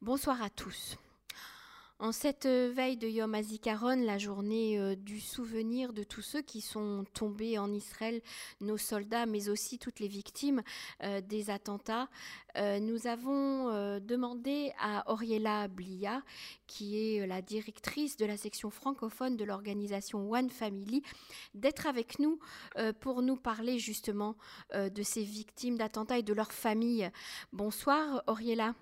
Bonsoir à tous. En cette euh, veille de Yom HaZikaron, la journée euh, du souvenir de tous ceux qui sont tombés en Israël, nos soldats, mais aussi toutes les victimes euh, des attentats, nous avons demandé à Oriela Blia, qui est la directrice de la section francophone de l'organisation One Family, d'être avec nous pour nous parler justement de ces victimes d'attentats et de leurs familles. Bonsoir Oriela.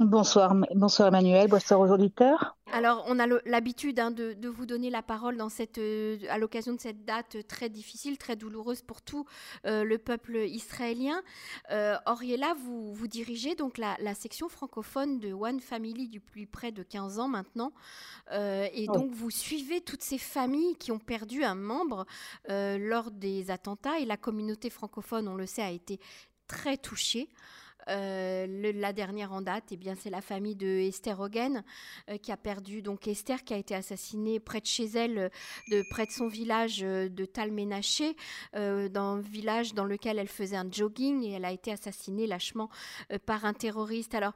Bonsoir, bonsoir Emmanuel, bonsoir aux auditeurs. Alors, on a l'habitude hein, de, vous donner la parole dans cette, euh, à l'occasion de cette date très difficile, très douloureuse pour tout euh, le peuple israélien. Euh, vous, vous dirigez donc la, section francophone de One Family depuis près de 15 ans maintenant. et donc, vous suivez toutes ces familles qui ont perdu un membre lors des attentats. Et la communauté francophone, on le sait, a été très touchée. Euh, la dernière en date, eh bien, c'est la famille de Esther Hogan euh, qui a perdu donc Esther qui a été assassinée près de chez elle, euh, de près de son village de Talménaché, dans un village dans lequel elle faisait un jogging et elle a été assassinée lâchement par un terroriste. Alors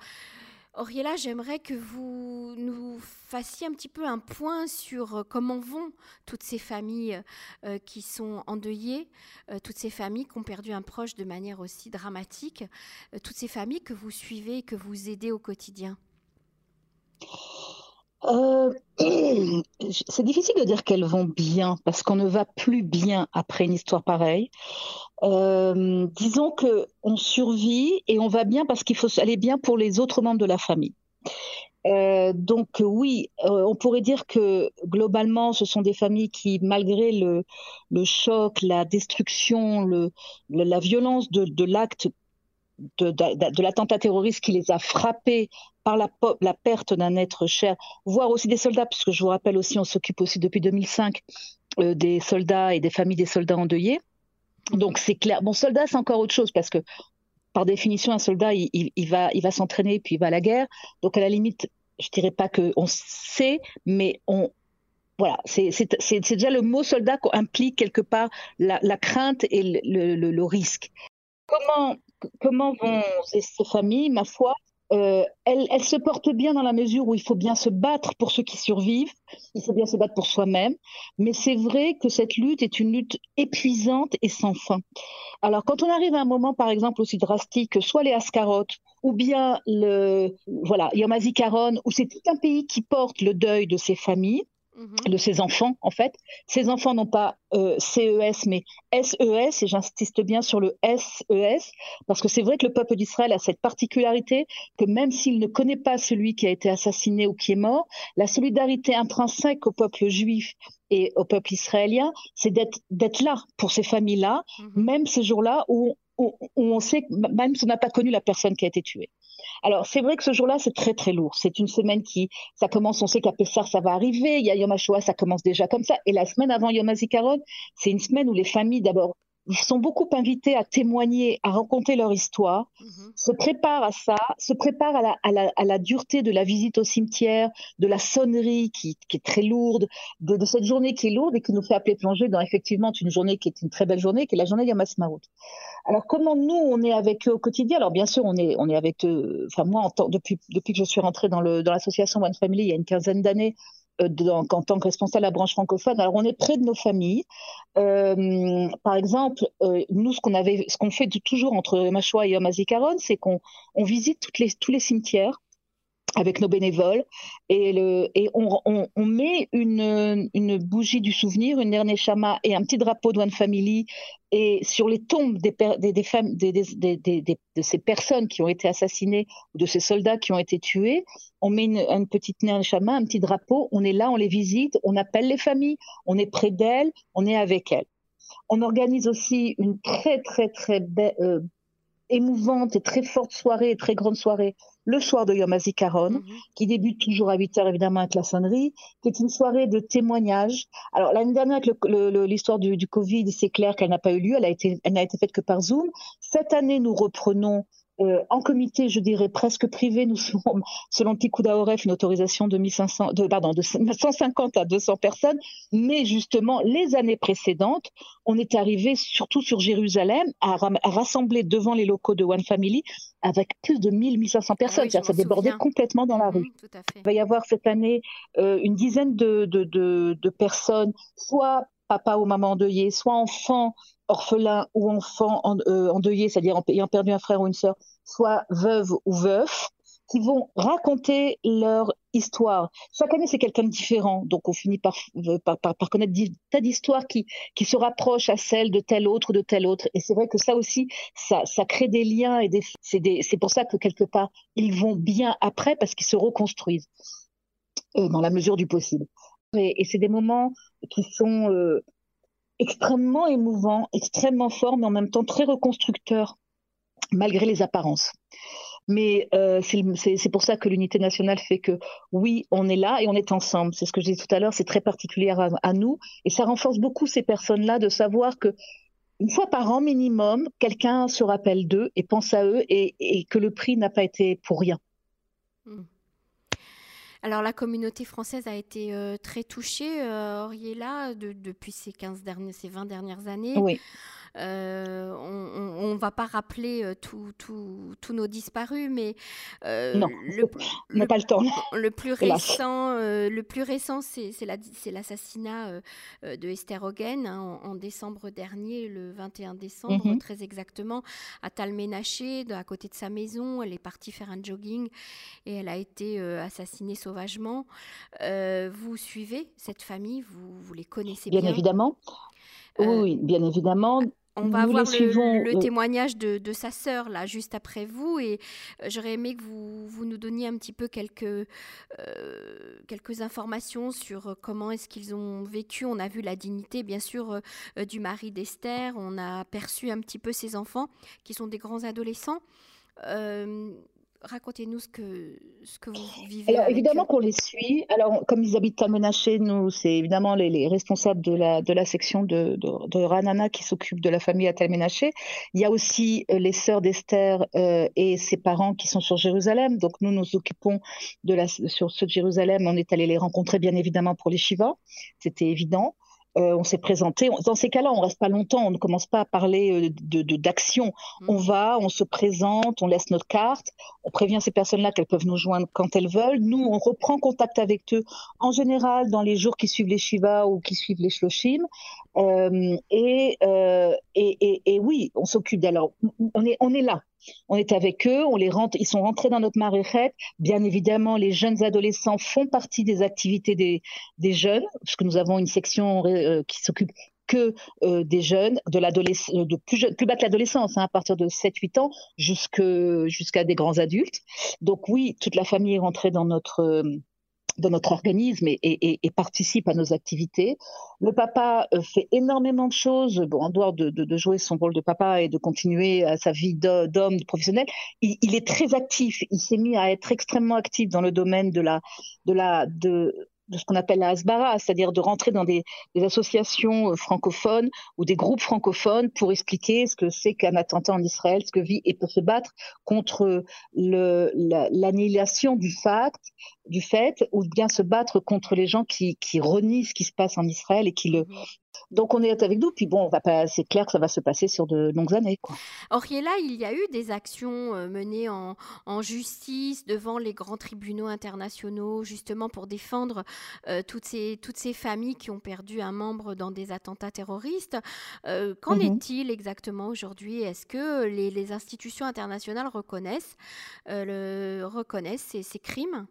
Oriela, j'aimerais que vous nous fassiez un petit peu un point sur euh, comment vont toutes ces familles euh, qui sont endeuillées, euh, toutes ces familles qui ont perdu un proche de manière aussi dramatique, toutes ces familles que vous suivez et que vous aidez au quotidien. C'est difficile de dire qu'elles vont bien parce qu'on ne va plus bien après une histoire pareille. Euh, disons que on survit et on va bien parce qu'il faut aller bien pour les autres membres de la famille. Euh, donc oui, euh, on pourrait dire que globalement, ce sont des familles qui, malgré le, choc, la destruction, la violence de l'acte de, l'attentat terroriste qui les a frappés par la, perte d'un être cher, voire aussi des soldats, puisque je vous rappelle aussi, on s'occupe aussi depuis 2005 euh, des soldats et des familles des soldats endeuillés. Donc c'est clair. Bon, soldat, c'est encore autre chose parce que par définition, un soldat, il, va, il va s'entraîner puis il va à la guerre. Donc à la limite, je dirais pas que on sait, mais on voilà, c'est déjà le mot soldat qui implique quelque part la, crainte et le, risque. Comment vont ces familles, ma foi euh, elle, elle, se porte bien dans la mesure où il faut bien se battre pour ceux qui survivent, il faut bien se battre pour soi-même, mais c'est vrai que cette lutte est une lutte épuisante et sans fin. Alors quand on arrive à un moment, par exemple, aussi drastique que soit les Ascarot ou bien le voilà Yom HaZikaron, où c'est tout un pays qui porte le deuil de ses familles, Mhm. de ses enfants, en fait. Ces enfants n'ont pas euh, CES, mais SES, et j'insiste bien sur le SES, parce que c'est vrai que le peuple d'Israël a cette particularité que même s'il ne connaît pas celui qui a été assassiné ou qui est mort, la solidarité intrinsèque au peuple juif et au peuple israélien, c'est d'être là pour ces familles-là, mhm. même ces jours-là où, où, on sait, même si on n'a pas connu la personne qui a été tuée. Alors, c'est vrai que ce jour-là, c'est très, très lourd. C'est une semaine qui, ça commence, on sait qu'à Pessar, ça va arriver. Il y a Yom HaShoah, ça commence déjà comme ça. Et la semaine avant Yom HaZikaron, c'est une semaine où les familles, d'abord, sont beaucoup invités à témoigner, à raconter leur histoire, mhm. se préparent à ça, se préparent à la, à, la, à la, dureté de la visite au cimetière, de la sonnerie qui, qui est très lourde, de, de, cette journée qui est lourde et qui nous fait appeler plonger dans effectivement une journée qui est une très belle journée, qui est la journée Yom HaSmarout. Alors comment nous on est avec eux au quotidien? Alors bien sûr on est on est avec eux. Enfin moi en depuis depuis que je suis rentrée dans le dans l'association One Family il y a une quinzaine d'années euh, en, tant que responsable de la branche francophone. Alors on est près de nos familles. Euh, par exemple, euh, nous ce qu'on fait toujours entre Machoua et Yom c'est qu'on on visite tous les cimetières avec nos bénévoles et, on, met une, bougie du souvenir, une dernière chama et un petit drapeau de Family et sur les tombes des, de ces personnes qui ont été assassinées ou de ces soldats qui ont été tués, on met une, petite chama, un petit drapeau, on est là, on les visite, on appelle les familles, on est près d'elles, on est avec elles. On organise aussi une très très très euh, émouvante et très forte soirée, très grande soirée, le soir de Yom HaZikaron, mhm. qui débute toujours à 8 heures évidemment avec la sonnerie, qui est une soirée de témoignages. Alors l'année dernière avec l'histoire du, du, Covid, c'est clair qu'elle n'a pas eu lieu, elle a été, elle n'a été faite que par Zoom. Cette année, nous reprenons euh, en comité, je dirais presque privé, nous sommes, selon Tikouda Oref, une autorisation de, 1500, de, pardon, de 150 à 200 personnes. Mais justement, les années précédentes, on est arrivé surtout sur Jérusalem à, rassembler devant les locaux de One Family avec plus de 1000, 1500 personnes. Ah ça débordait complètement dans la mhm, rue. Il va y avoir cette année euh, une dizaine de, de, de, de personnes, soit papa ou maman endeuillé, soit enfants orphelins ou enfants euh, endeuillés, c'est-à-dire ayant perdu un frère ou une sœur, soit veuves ou veufs, qui vont raconter leur histoire. Chaque année, c'est quelqu'un de différent, donc on finit par, euh, connaître des tas d'histoires qui, qui se rapprochent à celles de tel autre, de tel autre. Et c'est vrai que ça aussi, ça, ça crée des liens et c'est pour ça que quelque part, ils vont bien après parce qu'ils se reconstruisent euh, dans la mesure du possible. Et, et c'est des moments qui sont euh, extrêmement émouvants, extrêmement forts, mais en même temps très reconstructeurs, malgré les apparences. Mais euh, c'est pour ça que l'unité nationale fait que oui, on est là et on est ensemble. C'est ce que je disais tout à l'heure, c'est très particulier à, nous et ça renforce beaucoup ces personnes-là de savoir que une fois par an minimum, quelqu'un se rappelle d'eux et pense à eux et, que le prix n'a pas été pour rien. Mmh. Alors la communauté française a été euh, très touchée, euh, Oriella, depuis ces 15 dernières, ces 20 dernières années. Oui. Euh, on ne va pas rappeler euh, tous nos disparus, mais euh, non, le, n'a pas le temps. Le plus récent, le plus récent, c'est l'assassinat de Esther Hogan hein, en, décembre dernier, le 21 décembre, mhm. très exactement, à Talménaché, à côté de sa maison. Elle est partie faire un jogging et elle a été assassinée sauvagement. vous suivez cette famille, vous, vous les connaissez bien. Bien évidemment. oui, bien évidemment. On va avoir le, témoignage de, sa sœur là juste après vous et euh, j'aurais aimé que vous, vous, nous donniez un petit peu quelques, euh, quelques informations sur euh, comment est-ce qu'ils ont vécu. On a vu la dignité bien sûr du mari d'Esther, on a perçu un petit peu ses enfants qui sont des grands adolescents racontez-nous ce que, ce que vous vivez. Alors, évidemment qu'on les suit. Alors, comme ils habitent à Menaché, nous, c'est évidemment les, responsables de la, de la section de, de, Ranana qui s'occupent de la famille à Talménaché. Il y a aussi euh, les sœurs d'Esther euh, et ses parents qui sont sur Jérusalem. Donc, nous nous occupons de la, sur ceux de Jérusalem. On est allé les rencontrer, bien évidemment, pour les Shiva. C'était évident. Euh, on s'est présenté. Dans ces cas-là, on reste pas longtemps. On ne commence pas à parler euh, de d'action. Mm. On va, on se présente, on laisse notre carte, on prévient ces personnes-là qu'elles peuvent nous joindre quand elles veulent. Nous, on reprend contact avec eux en général dans les jours qui suivent les Shiva ou qui suivent les Shloshim. Euh, et, euh, et, et, et, oui, on s'occupe d'alors. On est, on est là. On est avec eux, on les rentre, ils sont rentrés dans notre maréchette. Bien évidemment, les jeunes adolescents font partie des activités des, des jeunes, puisque nous avons une section euh, qui s'occupe que euh, des jeunes, de de plus, plus bas que l'adolescence, hein, à partir de 7-8 ans jusqu'à des grands adultes. Donc oui, toute la famille est rentrée dans notre dans notre organisme et, participe à nos activités. Le papa euh, fait énormément de choses, bon, en dehors de, jouer son rôle de papa et de continuer à sa vie d'homme professionnel. Il, il, est très actif. Il s'est mis à être extrêmement actif dans le domaine de la, de la, de, de ce qu'on appelle la Hasbara, c'est-à-dire de rentrer dans des, associations euh, francophones ou des groupes francophones pour expliquer ce que c'est qu'un attentat en Israël, ce que vit et pour se battre contre l'annihilation du fait, du fait, ou bien se battre contre les gens qui, qui renient ce qui se passe en Israël et qui le, mhm. Donc on est avec nous, puis bon, c'est clair que ça va se passer sur de longues années. Quoi. Oriella, il y a eu des actions euh, menées en, justice devant les grands tribunaux internationaux, justement pour défendre euh, toutes, ces, toutes ces familles qui ont perdu un membre dans des attentats terroristes. Euh, qu'en mhm. est-il exactement aujourd'hui? Est-ce que les, institutions internationales reconnaissent, le, reconnaissent ces, ces crimes?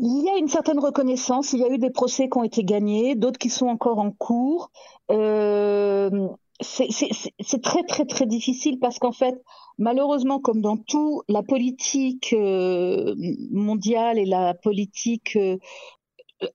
Il y a une certaine reconnaissance, il y a eu des procès qui ont été gagnés, d'autres qui sont encore en cours. Euh, c'est très très très difficile parce qu'en fait, malheureusement, comme dans tout, la politique euh, mondiale et la politique euh,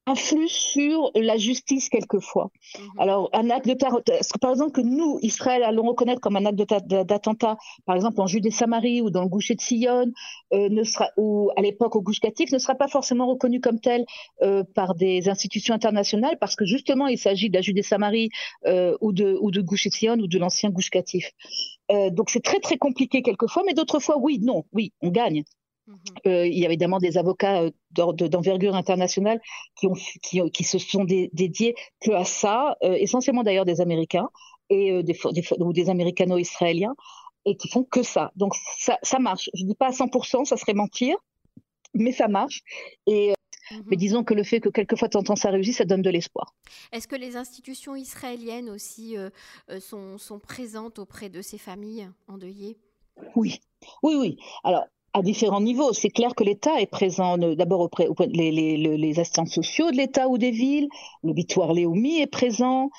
influe sur la justice quelquefois. Mhm. Alors, un acte de que par exemple que nous, Israël, allons reconnaître comme un acte d'attentat, par exemple en Judée-Samarie ou dans le Goucher de Sion, euh, ne sera, ou à l'époque au Gouche Katif, ne sera pas forcément reconnu comme tel euh, par des institutions internationales parce que justement, il s'agit de la Judée-Samarie euh, ou de, ou de Goucher de Sion ou de l'ancien Gouche Katif. donc c'est très très compliqué quelquefois, mais d'autres fois, oui, non, oui, on gagne. Mhm. il y a évidemment des avocats d'envergure internationale qui, ont, qui, qui se sont dédiés que à ça, essentiellement d'ailleurs des Américains et des, des, ou des Américano-Israéliens, et qui font que ça. Donc ça, ça marche. Je ne dis pas à 100%, ça serait mentir, mais ça marche. Et Mhm. Mais disons que le fait que quelquefois de temps ça réussit, ça donne de l'espoir. Est-ce que les institutions israéliennes aussi euh, euh, sont, sont, présentes auprès de ces familles endeuillées? Oui, oui, oui. Alors, à différents niveaux. C'est clair que l'État est présent euh, d'abord auprès, les, les, les, assistants sociaux de l'État ou des villes. Le Bitoire Léomi est présent.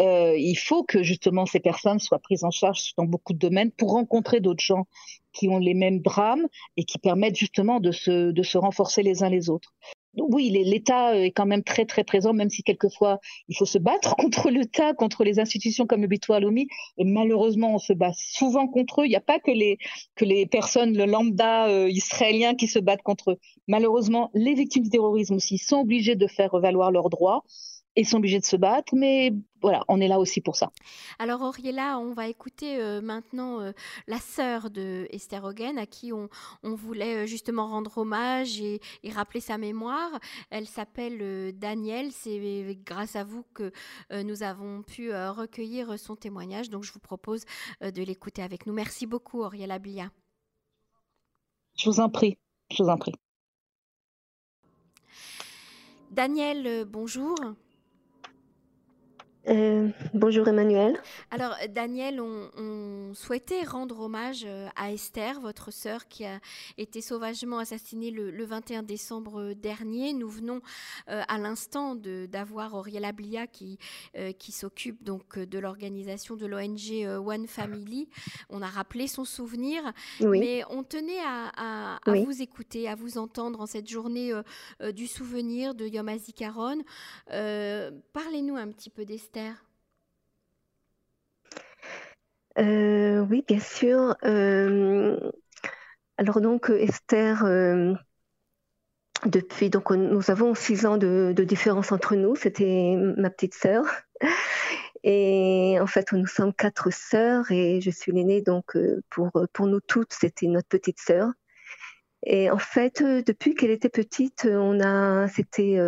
Euh, il faut que justement ces personnes soient prises en charge dans beaucoup de domaines pour rencontrer d'autres gens qui ont les mêmes drames et qui permettent justement de se, de se renforcer les uns les autres oui, l'État est quand même très très présent, même si quelquefois il faut se battre contre l'État, contre les institutions comme le Lomi. Et malheureusement, on se bat souvent contre eux. Il n'y a pas que les que les personnes, le lambda euh, israélien, qui se battent contre eux. Malheureusement, les victimes du terrorisme aussi sont obligées de faire valoir leurs droits et sont obligés de se battre, mais voilà, on est là aussi pour ça. Alors Auriella, on va écouter euh, maintenant euh, la sœur de Esther Hogan, à qui on, voulait euh, justement rendre hommage et, rappeler sa mémoire. Elle s'appelle Danielle, c'est grâce à vous que nous avons pu recueillir son témoignage, donc je vous propose de l'écouter avec nous. Merci beaucoup Auriella Blia. Je vous en prie, je vous en prie. Daniel, bonjour. Euh, bonjour Emmanuel. Alors Daniel, on, souhaitait rendre hommage euh, à Esther, votre sœur qui a été sauvagement assassinée le, 21 décembre dernier. Nous venons euh, à l'instant d'avoir Auriel Blia qui, qui s'occupe donc de l'organisation de l'ONG One Family. On a rappelé son souvenir, mais on tenait à, vous écouter, à vous entendre en cette journée du souvenir de Yom HaZikaron. Parlez-nous un petit peu d'Esther. Euh, oui, bien sûr. Euh, alors donc Esther, euh, depuis donc nous avons six ans de, différence entre nous. C'était ma petite sœur. Et en fait, nous sommes quatre sœurs et je suis l'aînée, donc pour, pour nous toutes, c'était notre petite sœur. Et en fait, depuis qu'elle était petite, on a, c'était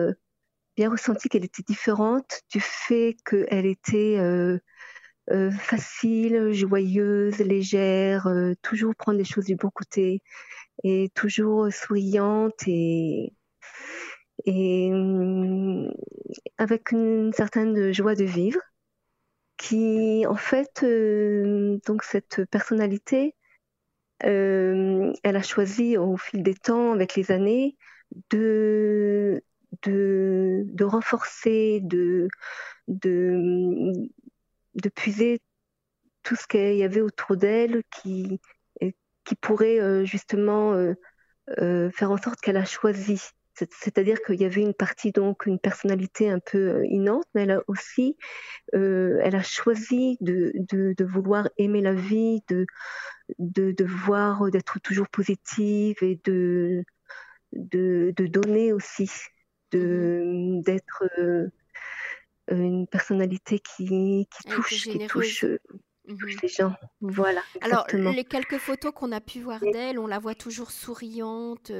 bien ressenti qu'elle était différente du fait qu'elle était euh, euh, facile, joyeuse, légère, euh, toujours prendre les choses du bon côté et toujours souriante et, mm, avec une certaine joie de vivre qui en fait donc cette personnalité elle a choisi au fil des temps avec les années de de, renforcer, de, de, puiser tout ce qu'il y avait autour d'elle qui, qui pourrait euh, justement euh, euh, faire en sorte qu'elle a choisi. C'est-à-dire qu'il y avait une partie, donc une personnalité un peu innante, mais elle a aussi, elle a choisi de, de, vouloir aimer la vie, de, de, de voir, d'être toujours positive et de, de donner aussi de d'être euh, une personnalité qui, qui touche, qui touche, euh, mhm. les gens. Voilà. Alors, les quelques photos qu'on a pu voir d'elle, on la voit toujours souriante,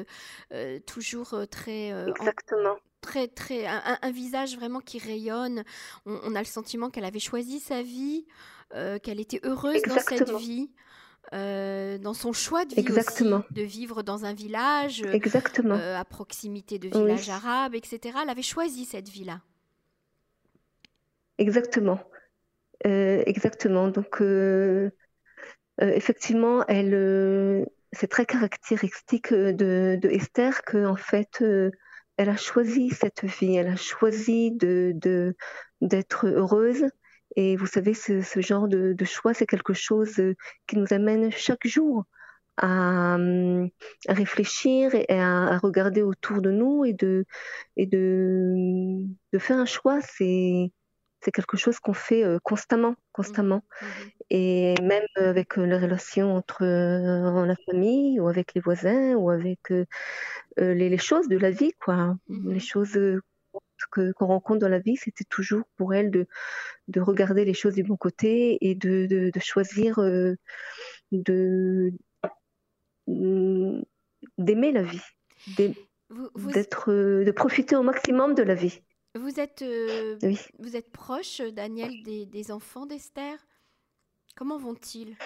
euh, toujours très. Exactement. très, très, un, visage vraiment qui rayonne. On, a le sentiment qu'elle avait choisi sa vie, qu'elle était heureuse dans cette vie. Euh, dans son choix de vie aussi, de vivre dans un village Exactement. Euh, à proximité de villages arabes, etc. Elle avait choisi cette vie-là. Exactement. Euh, exactement. Donc, effectivement, elle, c'est très caractéristique de, de Esther qu'en fait, elle a choisi cette vie, elle a choisi de, d'être heureuse et vous savez, ce, genre de, choix, c'est quelque chose euh, qui nous amène chaque jour à, réfléchir et à, regarder autour de nous et de, et de, de faire un choix. C'est c'est quelque chose qu'on fait euh, constamment, constamment. Mmh. Mmh. Et même avec euh, les relations entre la famille ou avec les voisins ou avec les, les, choses de la vie, quoi. Mmh. Les choses qu'on rencontre dans la vie, c'était toujours pour elle de, de regarder les choses du bon côté et de, de, choisir de d'aimer la vie, d'être, de profiter au maximum de la vie. Vous êtes, vous êtes proche, Daniel, des, des enfants d'Esther? Comment vont-ils?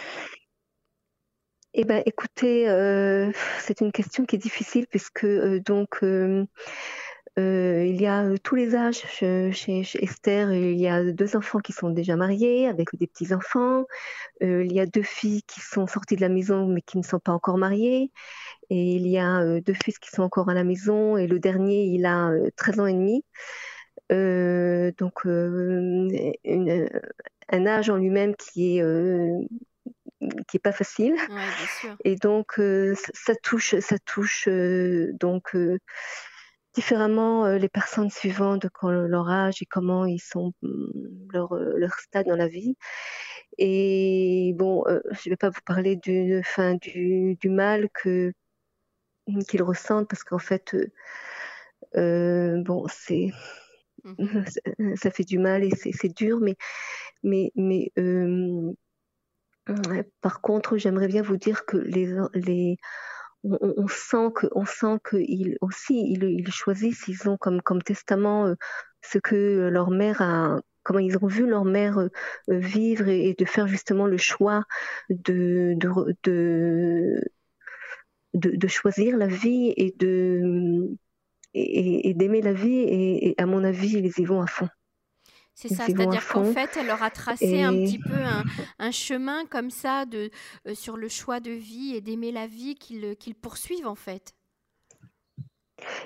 Eh ben, écoutez, euh, c'est une question qui est difficile puisque euh, donc euh, il y a tous les âges chez, Esther. Il y a deux enfants qui sont déjà mariés avec des petits enfants. il y a deux filles qui sont sorties de la maison mais qui ne sont pas encore mariées. Et il y a deux fils qui sont encore à la maison. Et le dernier, il a 13 ans et demi. donc un âge en lui-même qui est qui est pas facile. Et donc euh, ça, touche, ça touche euh, donc euh, différemment les personnes suivantes quand leur âge et comment ils sont mm, leur, leur stade dans la vie. Et bon, je vais pas vous parler du, fin, du, du mal que qu'ils ressentent parce qu'en fait, bon, c'est mmh ça, fait du mal et c'est dur, mais mais mais par contre, j'aimerais bien vous dire que les, les on, sent que, on aussi ils, choisissent, ils ont comme, testament euh, ce que leur mère a, comment ils ont vu leur mère euh, vivre et, de faire justement le choix de, choisir la vie et de et, d'aimer la vie et, à mon avis ils y vont à fond. C'est ça, c'est-à-dire qu'en fait, elle leur a tracé un petit peu un, chemin comme ça de, euh, sur le choix de vie et d'aimer la vie qu'ils euh, poursuivent en fait.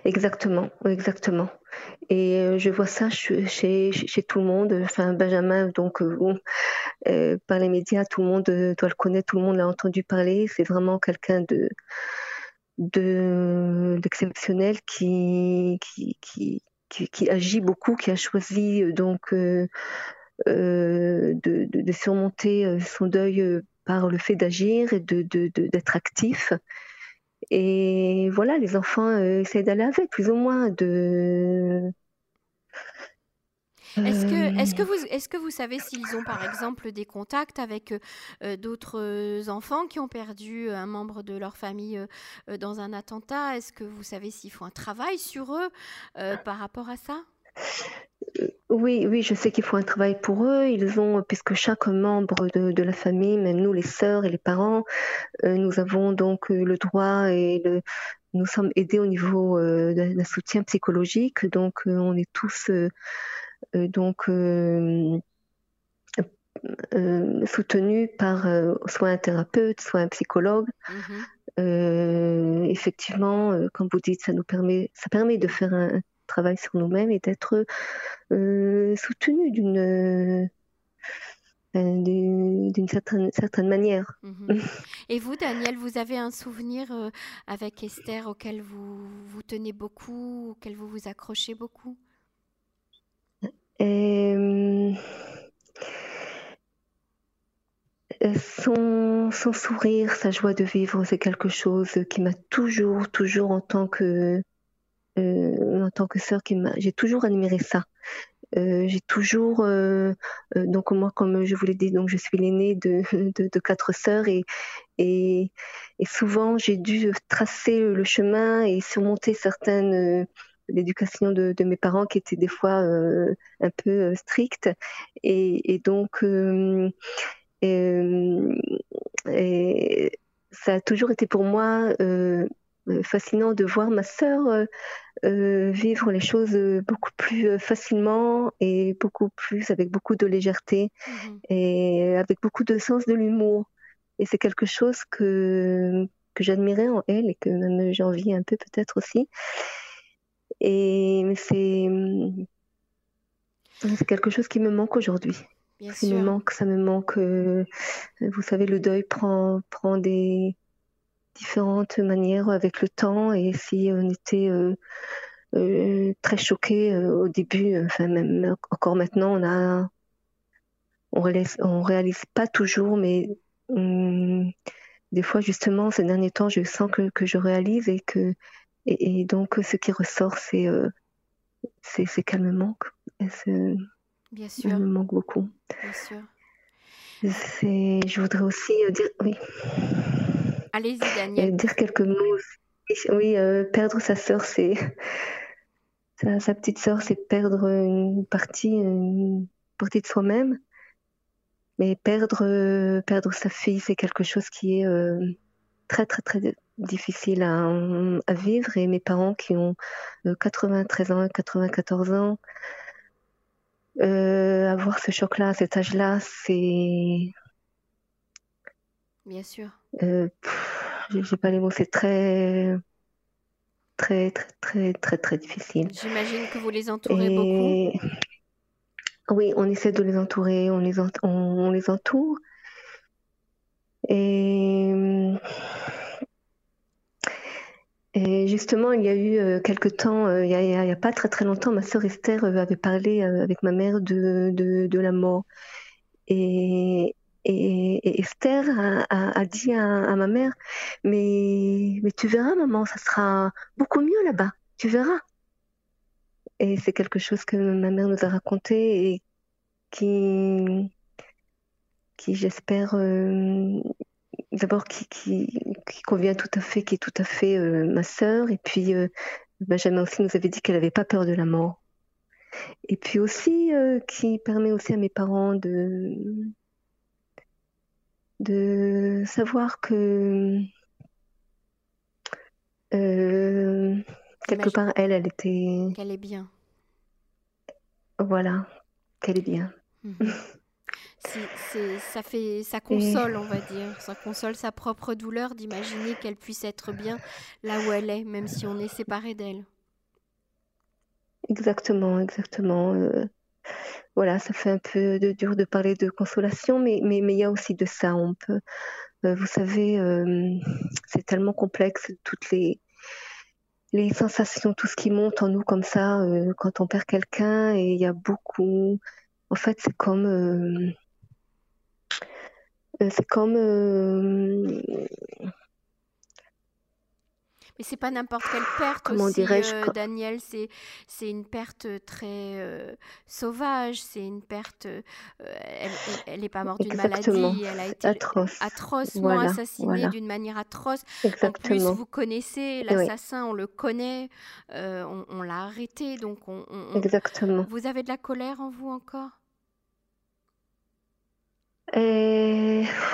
Exactement, exactement. Et euh, je vois ça chez, chez, tout le monde. Enfin, Benjamin, donc, par les médias, tout le monde doit le connaître, tout le monde l'a entendu parler. C'est vraiment quelqu'un de d'exceptionnel qui, qui, qui, qui, agit beaucoup, qui a choisi euh, donc euh, euh, de, de, surmonter son deuil par le fait d'agir et d'être actif. Et voilà, les enfants essayent d'aller avec, plus ou moins, de, est-ce que, est que, vous, est que vous savez s'ils ont par exemple des contacts avec euh, d'autres enfants qui ont perdu un membre de leur famille euh, dans un attentat? Est-ce que vous savez s'ils font un travail sur eux euh, par rapport à ça? Oui, oui, je sais qu'ils font un travail pour eux. Ils ont, puisque chaque membre de, la famille, même nous, les sœurs et les parents, nous avons donc le droit et le, nous sommes aidés au niveau d'un soutien psychologique. Donc, on est tous euh, donc euh, euh, soutenu par soit un thérapeute, soit un psychologue. Mhm. effectivement, comme vous dites, ça nous permet, ça permet de faire un travail sur nous-mêmes et d'être soutenu d'une d'une certaine, certaine manière. Mhm. Et vous, Daniel, vous avez un souvenir avec Esther auquel vous, vous tenez beaucoup, auquel vous vous accrochez beaucoup? Euh, son, son, sourire, sa joie de vivre, c'est quelque chose qui m'a toujours, toujours en tant que euh, sœur, j'ai toujours admiré ça. Euh, j'ai toujours, euh, donc moi, comme je vous l'ai dit, donc je suis l'aînée de, quatre sœurs et souvent j'ai dû tracer le chemin et surmonter certaines l'éducation de, mes parents qui était des fois euh, un peu euh, stricte et, donc euh, ça a toujours été pour moi fascinant de voir ma sœur vivre les choses beaucoup plus facilement et beaucoup plus avec beaucoup de légèreté mmh et avec beaucoup de sens de l'humour. Et c'est quelque chose que que j'admirais en elle et que même j'envie un peu peut-être aussi et c'est quelque chose qui me manque aujourd'hui. Ça me manque, ça me manque. Euh, vous savez, le deuil prend prend des différentes manières avec le temps. Et si on était euh, euh, très choqué au début, enfin même encore maintenant, on a on réalise, on réalise pas toujours, mais hum, des fois justement ces derniers temps, je sens que, que je réalise et que et, donc, ce qui ressort, c'est euh, c'est qu'elle me manque. Bien sûr. Elle me manque beaucoup. Bien sûr. Je voudrais aussi dire. Oui. Allez-y, Daniel. Dire quelques mots. Oui, perdre sa sœur, c'est. Sa, sa, petite sœur, c'est perdre une partie, une partie de soi-même. Mais perdre, perdre sa fille, c'est quelque chose qui est très, très, très difficile à, à, vivre. Et mes parents qui ont 93 ans et 94 ans, euh, avoir ce choc-là à cet âge-là, c'est. Bien sûr. Euh, J'ai pas les mots, c'est très. Très, très, très, très, très difficile. J'imagine que vous les entourez beaucoup. Oui, on essaie de les entourer, on les, on les entoure. Et et justement, il y a eu euh, quelque temps, euh, il n'y a, pas très très longtemps, ma sœur Esther euh, avait parlé avec ma mère de, de, la mort. Et, Esther a, dit à, ma mère, mais, mais tu verras maman, ça sera beaucoup mieux là-bas, tu verras. Et c'est quelque chose que ma mère nous a raconté et qui, qui j'espère, d'abord qui, qui, qui, convient tout à fait, qui est tout à fait euh, ma sœur. Et puis euh, Benjamin aussi nous avait dit qu'elle n'avait pas peur de la mort. Et puis aussi euh, qui permet aussi à mes parents de de savoir que quelque part elle, elle était qu'elle est bien. Voilà, qu'elle est bien. Ça fait, ça console, on va dire, ça console sa propre douleur d'imaginer qu'elle puisse être bien là où elle est, même si on est séparé d'elle. Exactement, exactement. Euh, voilà, ça fait un peu de, dur de parler de consolation, mais mais mais il y a aussi de ça. On peut, euh, vous savez, euh, c'est tellement complexe toutes les les sensations, tout ce qui monte en nous comme ça quand on perd quelqu'un, et il y a beaucoup. En fait, c'est comme c'est comme. Euh, Mais c'est pas n'importe quelle perte Comment dirais-je euh, Daniel, c'est c'est une perte très sauvage, c'est une perte. elle n'est pas morte d'une maladie, elle a été atrocement assassinée d'une manière atroce. En plus, vous connaissez l'assassin, on le connaît, on, l'a arrêté, donc on, Exactement. Vous avez de la colère en vous encore?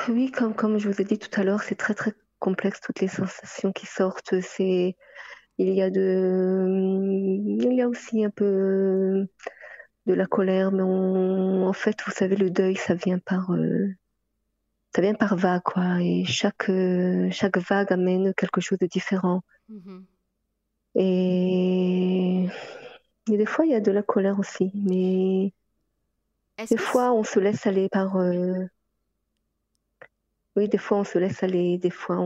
oui, comme, comme je vous ai dit tout à l'heure, c'est très très complexe toutes les sensations qui sortent. C'est il y a de il y a aussi un peu de la colère, mais en fait, vous savez, le deuil, ça vient par euh, ça vient par vague, quoi. Et chaque chaque vague amène quelque chose de différent. Mm-hmm. Et... et des fois, il y a de la colère aussi, mais des fois, on se laisse aller par. Euh, oui, des fois, on se laisse aller. Des fois,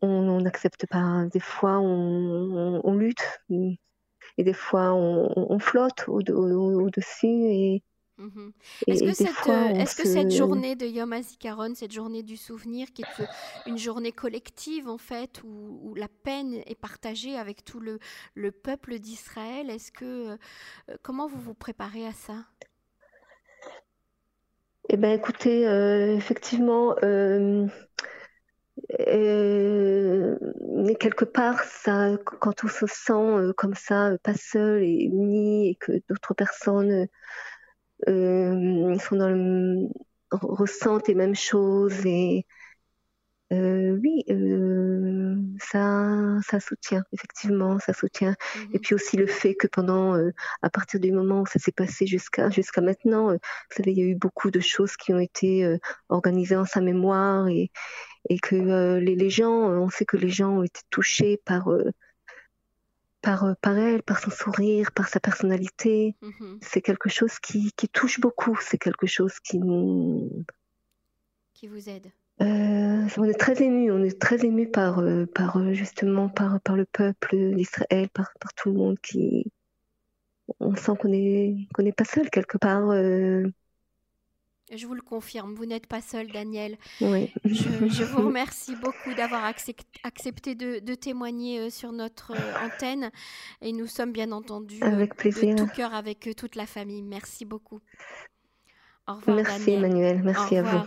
on n'accepte pas. Des fois, on, lutte. Et des fois, on, flotte au-dessus. et, mmh Est-ce que, cette, est que cette journée de Yom HaZikaron, cette journée du souvenir, qui est une journée collective en fait, où, la peine est partagée avec tout le, le peuple d'Israël, est-ce que euh, comment vous vous préparez à ça? Eh bien, écoutez, euh, effectivement, euh, euh, quelque part, ça, quand on se sent comme ça, pas seul et uni, et que d'autres personnes ressentent les mêmes choses et euh, oui, euh, ça, ça soutient, effectivement, ça soutient. Et mmh puis aussi le fait que pendant, euh, à partir du moment où ça s'est passé jusqu'à jusqu'à maintenant, vous savez, il y a eu beaucoup de choses qui ont été organisées en sa mémoire et, et que les, les, gens, on sait que les gens ont été touchés par par, par elle, par son sourire, par sa personnalité. Mmh c'est quelque chose qui, qui touche beaucoup, c'est quelque chose qui nous... Qui vous aide. Euh, on est très ému, on est très ému par, euh, par euh, justement par, par le peuple d'Israël, par, par tout le monde qui, on sent qu'on est qu'on n'est pas seul quelque part. Je vous le confirme, vous n'êtes pas seul, Daniel. Oui. Je, vous remercie beaucoup d'avoir accepté de, témoigner sur notre antenne et nous sommes bien entendu avec plaisir. de tout cœur avec toute la famille. Merci beaucoup. Au revoir. Merci, Emmanuel. Merci à vous.